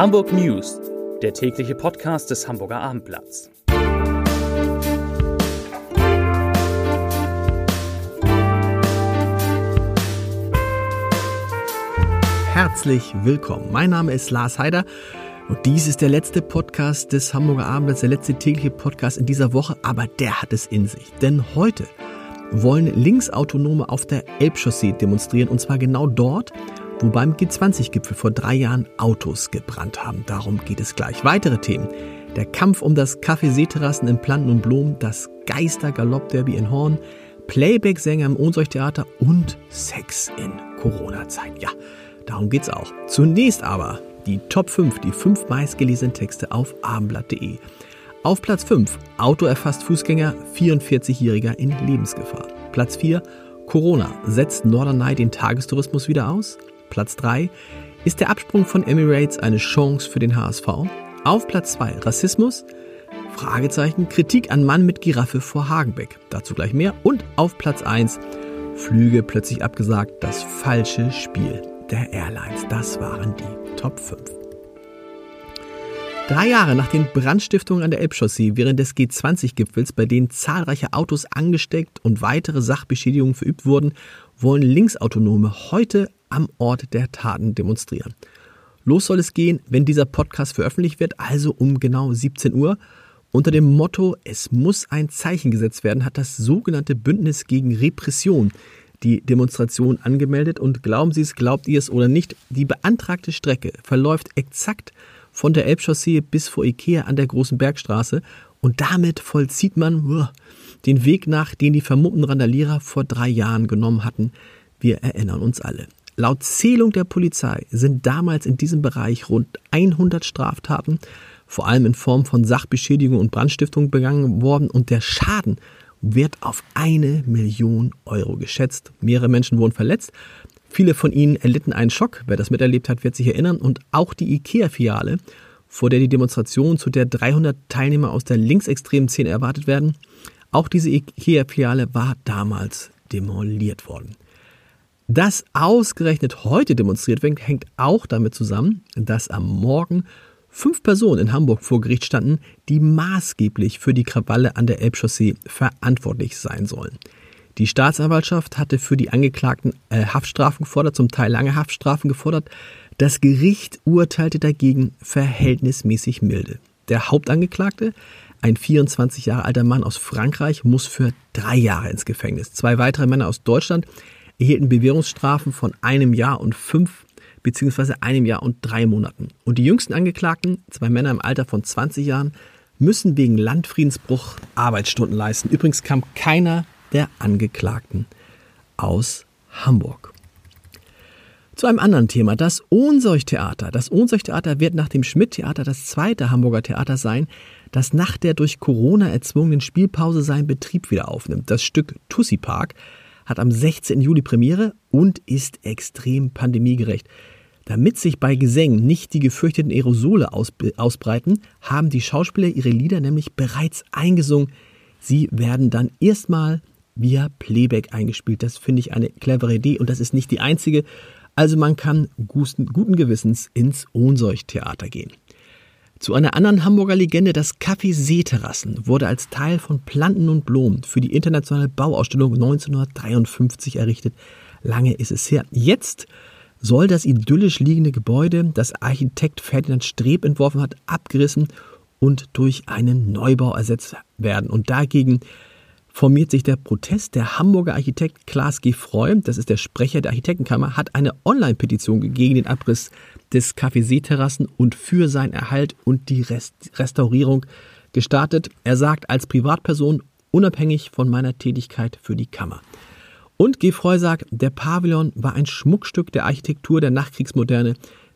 Hamburg News, der tägliche Podcast des Hamburger Abendblatts. Herzlich willkommen. Mein Name ist Lars Heider und dies ist der letzte Podcast des Hamburger Abendblatts, der letzte tägliche Podcast in dieser Woche, aber der hat es in sich. Denn heute wollen Linksautonome auf der Elbchaussee demonstrieren und zwar genau dort, wo beim G20-Gipfel vor drei Jahren Autos gebrannt haben. Darum geht es gleich. Weitere Themen. Der Kampf um das Café-Seeterrassen in Planten und Blom, das Geister-Galopp-Derby in Horn, Playback-Sänger im Ohnsorg-Theater und Sex in Corona-Zeit. Ja, darum geht's auch. Zunächst aber die Top 5, die fünf meistgelesenen Texte auf abendblatt.de. Auf Platz 5, Auto erfasst Fußgänger, 44-Jähriger in Lebensgefahr. Platz 4, Corona setzt Norderney den Tagestourismus wieder aus. Platz 3 ist der Absprung von Emirates eine Chance für den HSV. Auf Platz 2 Rassismus, Fragezeichen, Kritik an Mann mit Giraffe vor Hagenbeck. Dazu gleich mehr. Und auf Platz 1 Flüge plötzlich abgesagt, das falsche Spiel der Airlines. Das waren die Top 5. Drei Jahre nach den Brandstiftungen an der Elbchaussee während des G20-Gipfels, bei denen zahlreiche Autos angesteckt und weitere Sachbeschädigungen verübt wurden, wollen Linksautonome heute am Ort der Taten demonstrieren. Los soll es gehen, wenn dieser Podcast veröffentlicht wird, also um genau 17 Uhr. Unter dem Motto Es muss ein Zeichen gesetzt werden, hat das sogenannte Bündnis gegen Repression die Demonstration angemeldet und glauben Sie es, glaubt ihr es oder nicht, die beantragte Strecke verläuft exakt von der Elbchaussee bis vor Ikea an der Großen Bergstraße und damit vollzieht man uh, den Weg nach, den die vermummten Randalierer vor drei Jahren genommen hatten. Wir erinnern uns alle. Laut Zählung der Polizei sind damals in diesem Bereich rund 100 Straftaten, vor allem in Form von Sachbeschädigung und Brandstiftung begangen worden und der Schaden wird auf eine Million Euro geschätzt. Mehrere Menschen wurden verletzt. Viele von ihnen erlitten einen Schock. Wer das miterlebt hat, wird sich erinnern. Und auch die IKEA-Filiale, vor der die Demonstration, zu der 300 Teilnehmer aus der linksextremen Szene erwartet werden, auch diese IKEA-Filiale war damals demoliert worden. Dass ausgerechnet heute demonstriert wird, hängt auch damit zusammen, dass am Morgen fünf Personen in Hamburg vor Gericht standen, die maßgeblich für die Krawalle an der Elbchaussee verantwortlich sein sollen. Die Staatsanwaltschaft hatte für die Angeklagten äh, Haftstrafen gefordert, zum Teil lange Haftstrafen gefordert. Das Gericht urteilte dagegen verhältnismäßig milde. Der Hauptangeklagte, ein 24 Jahre alter Mann aus Frankreich, muss für drei Jahre ins Gefängnis. Zwei weitere Männer aus Deutschland erhielten Bewährungsstrafen von einem Jahr und fünf beziehungsweise einem Jahr und drei Monaten. Und die jüngsten Angeklagten, zwei Männer im Alter von 20 Jahren, müssen wegen Landfriedensbruch Arbeitsstunden leisten. Übrigens kam keiner der Angeklagten aus Hamburg. Zu einem anderen Thema, das Ohnsorgtheater. Das Ohnsorgtheater wird nach dem Schmidt-Theater das zweite Hamburger Theater sein, das nach der durch Corona erzwungenen Spielpause seinen Betrieb wieder aufnimmt. Das Stück Tussi Park hat am 16. Juli Premiere und ist extrem pandemiegerecht. Damit sich bei Gesängen nicht die gefürchteten Aerosole ausbreiten, haben die Schauspieler ihre Lieder nämlich bereits eingesungen. Sie werden dann erstmal via Playback eingespielt. Das finde ich eine clevere Idee und das ist nicht die einzige. Also man kann guten Gewissens ins Ohnsorgtheater gehen. Zu einer anderen Hamburger Legende, das Café Seeterrassen, wurde als Teil von Planten und Blumen für die internationale Bauausstellung 1953 errichtet. Lange ist es her. Jetzt soll das idyllisch liegende Gebäude, das Architekt Ferdinand Streb entworfen hat, abgerissen und durch einen Neubau ersetzt werden. Und dagegen formiert sich der Protest. Der Hamburger Architekt Klaas G. Freu, das ist der Sprecher der Architektenkammer, hat eine Online-Petition gegen den Abriss des Café Seeterrassen und für seinen Erhalt und die Rest Restaurierung gestartet. Er sagt, als Privatperson unabhängig von meiner Tätigkeit für die Kammer. Und G. Freu sagt, der Pavillon war ein Schmuckstück der Architektur der Nachkriegsmoderne,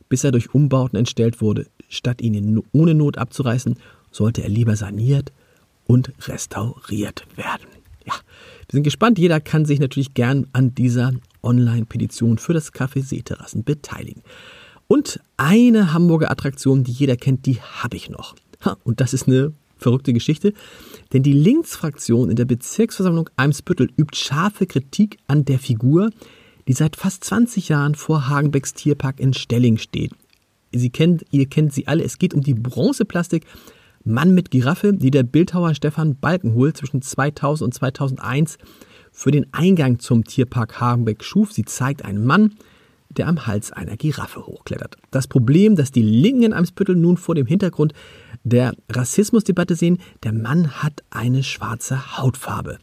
bis er durch Umbauten entstellt wurde. Statt ihn ohne Not abzureißen, sollte er lieber saniert und restauriert werden. Ja, wir sind gespannt. Jeder kann sich natürlich gern an dieser Online-Petition für das Café Seeterrassen beteiligen. Und eine Hamburger Attraktion, die jeder kennt, die habe ich noch. und das ist eine verrückte Geschichte, denn die Linksfraktion in der Bezirksversammlung Eimsbüttel übt scharfe Kritik an der Figur, die seit fast 20 Jahren vor Hagenbecks Tierpark in Stelling steht. Sie kennt, ihr kennt sie alle. Es geht um die Bronzeplastik Mann mit Giraffe, die der Bildhauer Stefan Balkenhol zwischen 2000 und 2001 für den Eingang zum Tierpark Hagenbeck schuf. Sie zeigt einen Mann, der am Hals einer Giraffe hochklettert. Das Problem, das die Linken in Eimsbüttel nun vor dem Hintergrund der Rassismusdebatte sehen, der Mann hat eine schwarze Hautfarbe.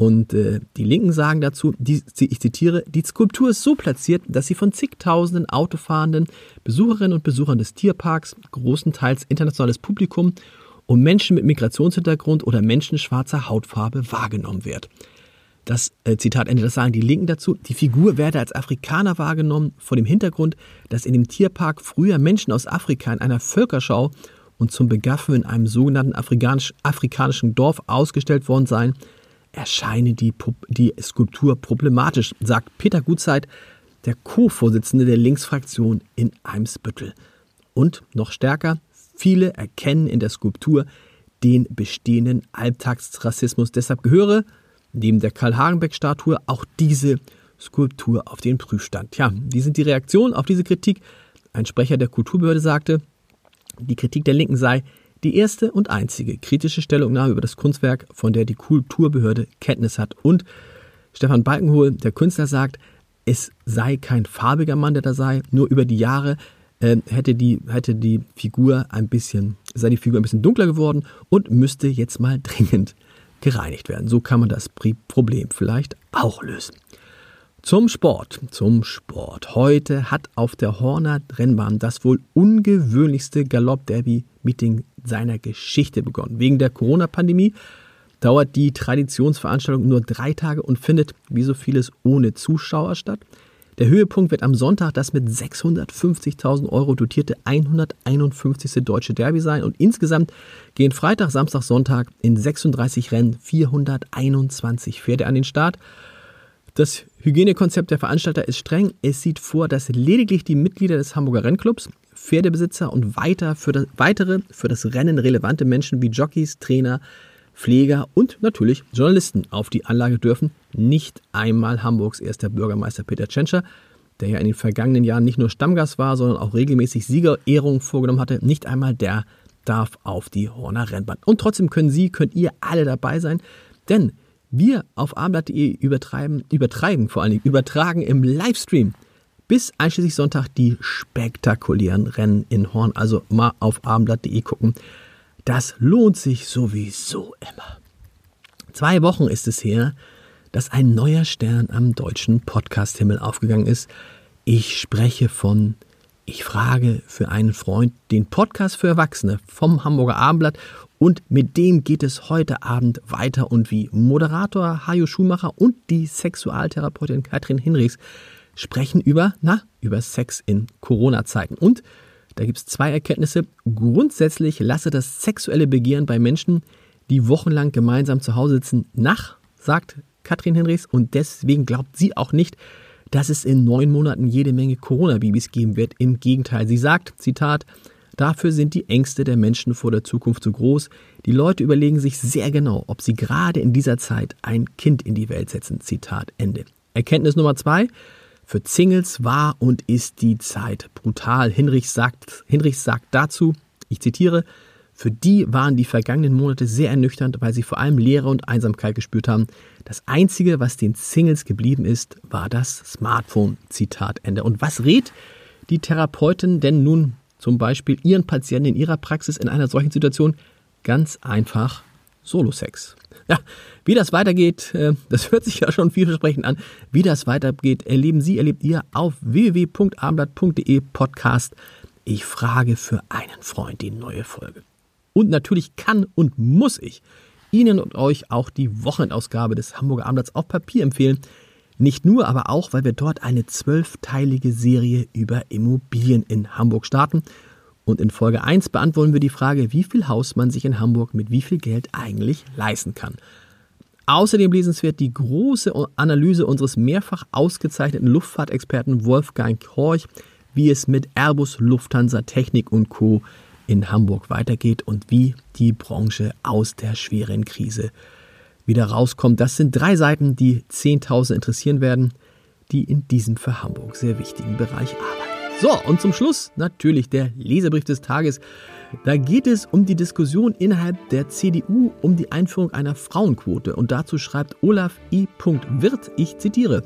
Und äh, die Linken sagen dazu, die, ich zitiere, die Skulptur ist so platziert, dass sie von zigtausenden autofahrenden Besucherinnen und Besuchern des Tierparks, großenteils internationales Publikum und Menschen mit Migrationshintergrund oder Menschen schwarzer Hautfarbe wahrgenommen wird. Das äh, Zitat Ende, das sagen die Linken dazu. Die Figur werde als Afrikaner wahrgenommen, vor dem Hintergrund, dass in dem Tierpark früher Menschen aus Afrika in einer Völkerschau und zum Begaffen in einem sogenannten afrikanisch, afrikanischen Dorf ausgestellt worden seien, erscheine die, die Skulptur problematisch, sagt Peter Gutzeit, der Co-Vorsitzende der Linksfraktion in Eimsbüttel. Und noch stärker, viele erkennen in der Skulptur den bestehenden Alltagsrassismus. Deshalb gehöre neben der Karl-Hagenbeck-Statue auch diese Skulptur auf den Prüfstand. Ja, die sind die Reaktionen auf diese Kritik. Ein Sprecher der Kulturbehörde sagte, die Kritik der Linken sei, die erste und einzige kritische Stellungnahme über das Kunstwerk, von der die Kulturbehörde Kenntnis hat. Und Stefan Balkenhol, der Künstler, sagt, es sei kein farbiger Mann, der da sei, nur über die Jahre äh, hätte, die, hätte die Figur ein bisschen, sei die Figur ein bisschen dunkler geworden und müsste jetzt mal dringend gereinigt werden. So kann man das Problem vielleicht auch lösen. Zum Sport, zum Sport. Heute hat auf der Horner Rennbahn das wohl ungewöhnlichste Galopp-Derby-Meeting seiner Geschichte begonnen. Wegen der Corona-Pandemie dauert die Traditionsveranstaltung nur drei Tage und findet, wie so vieles, ohne Zuschauer statt. Der Höhepunkt wird am Sonntag das mit 650.000 Euro dotierte 151. Deutsche Derby sein und insgesamt gehen Freitag, Samstag, Sonntag in 36 Rennen 421 Pferde an den Start. Das Hygienekonzept der Veranstalter ist streng. Es sieht vor, dass lediglich die Mitglieder des Hamburger Rennclubs, Pferdebesitzer und weiter für das, weitere für das Rennen relevante Menschen wie Jockeys, Trainer, Pfleger und natürlich Journalisten auf die Anlage dürfen. Nicht einmal Hamburgs erster Bürgermeister Peter Tschentscher, der ja in den vergangenen Jahren nicht nur Stammgast war, sondern auch regelmäßig Siegerehrungen vorgenommen hatte. Nicht einmal der darf auf die Horner Rennbahn. Und trotzdem können Sie, könnt ihr alle dabei sein, denn wir auf abendblatt.de übertreiben, übertreiben vor allen Dingen, übertragen im Livestream bis einschließlich Sonntag die spektakulären Rennen in Horn. Also mal auf abendblatt.de gucken. Das lohnt sich sowieso immer. Zwei Wochen ist es her, dass ein neuer Stern am deutschen Podcast-Himmel aufgegangen ist. Ich spreche von Ich frage für einen Freund, den Podcast für Erwachsene vom Hamburger Abendblatt und mit dem geht es heute Abend weiter und wie Moderator Hajo Schumacher und die Sexualtherapeutin Katrin Hinrichs sprechen über, na, über Sex in Corona-Zeiten. Und da gibt es zwei Erkenntnisse. Grundsätzlich lasse das sexuelle Begehren bei Menschen, die wochenlang gemeinsam zu Hause sitzen, nach, sagt Katrin Hinrichs. Und deswegen glaubt sie auch nicht, dass es in neun Monaten jede Menge Corona-Babys geben wird. Im Gegenteil, sie sagt, Zitat, Dafür sind die Ängste der Menschen vor der Zukunft zu groß. Die Leute überlegen sich sehr genau, ob sie gerade in dieser Zeit ein Kind in die Welt setzen. Zitat Ende. Erkenntnis Nummer zwei. Für Singles war und ist die Zeit brutal. Hinrichs sagt, Hinrichs sagt dazu, ich zitiere, für die waren die vergangenen Monate sehr ernüchternd, weil sie vor allem Leere und Einsamkeit gespürt haben. Das Einzige, was den Singles geblieben ist, war das Smartphone. Zitat Ende. Und was rät die Therapeutin denn nun zum Beispiel Ihren Patienten in Ihrer Praxis in einer solchen Situation ganz einfach Solo-Sex. Ja, wie das weitergeht, äh, das hört sich ja schon vielversprechend an. Wie das weitergeht, erleben Sie, erlebt ihr auf www.abendblatt.de Podcast. Ich frage für einen Freund die neue Folge. Und natürlich kann und muss ich Ihnen und euch auch die Wochenendausgabe des Hamburger Abendblatts auf Papier empfehlen. Nicht nur, aber auch, weil wir dort eine zwölfteilige Serie über Immobilien in Hamburg starten. Und in Folge 1 beantworten wir die Frage, wie viel Haus man sich in Hamburg mit wie viel Geld eigentlich leisten kann. Außerdem lesenswert die große Analyse unseres mehrfach ausgezeichneten Luftfahrtexperten Wolfgang Horch, wie es mit Airbus, Lufthansa, Technik und Co. in Hamburg weitergeht und wie die Branche aus der schweren Krise wieder rauskommt. Das sind drei Seiten, die 10.000 interessieren werden, die in diesem für Hamburg sehr wichtigen Bereich arbeiten. So, und zum Schluss natürlich der Leserbrief des Tages. Da geht es um die Diskussion innerhalb der CDU um die Einführung einer Frauenquote. Und dazu schreibt Olaf I. Wirth, ich zitiere,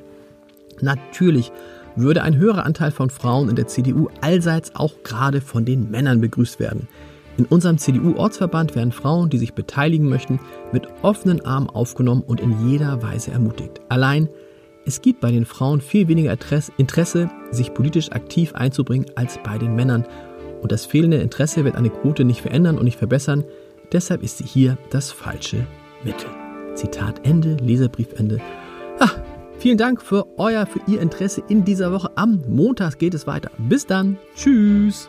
Natürlich würde ein höherer Anteil von Frauen in der CDU allseits auch gerade von den Männern begrüßt werden. In unserem CDU-Ortsverband werden Frauen, die sich beteiligen möchten, mit offenen Armen aufgenommen und in jeder Weise ermutigt. Allein, es gibt bei den Frauen viel weniger Interesse, sich politisch aktiv einzubringen, als bei den Männern. Und das fehlende Interesse wird eine Quote nicht verändern und nicht verbessern. Deshalb ist sie hier das falsche Mittel. Zitat Ende, Leserbriefende. Ah, Vielen Dank für euer, für Ihr Interesse in dieser Woche. Am Montag geht es weiter. Bis dann. Tschüss.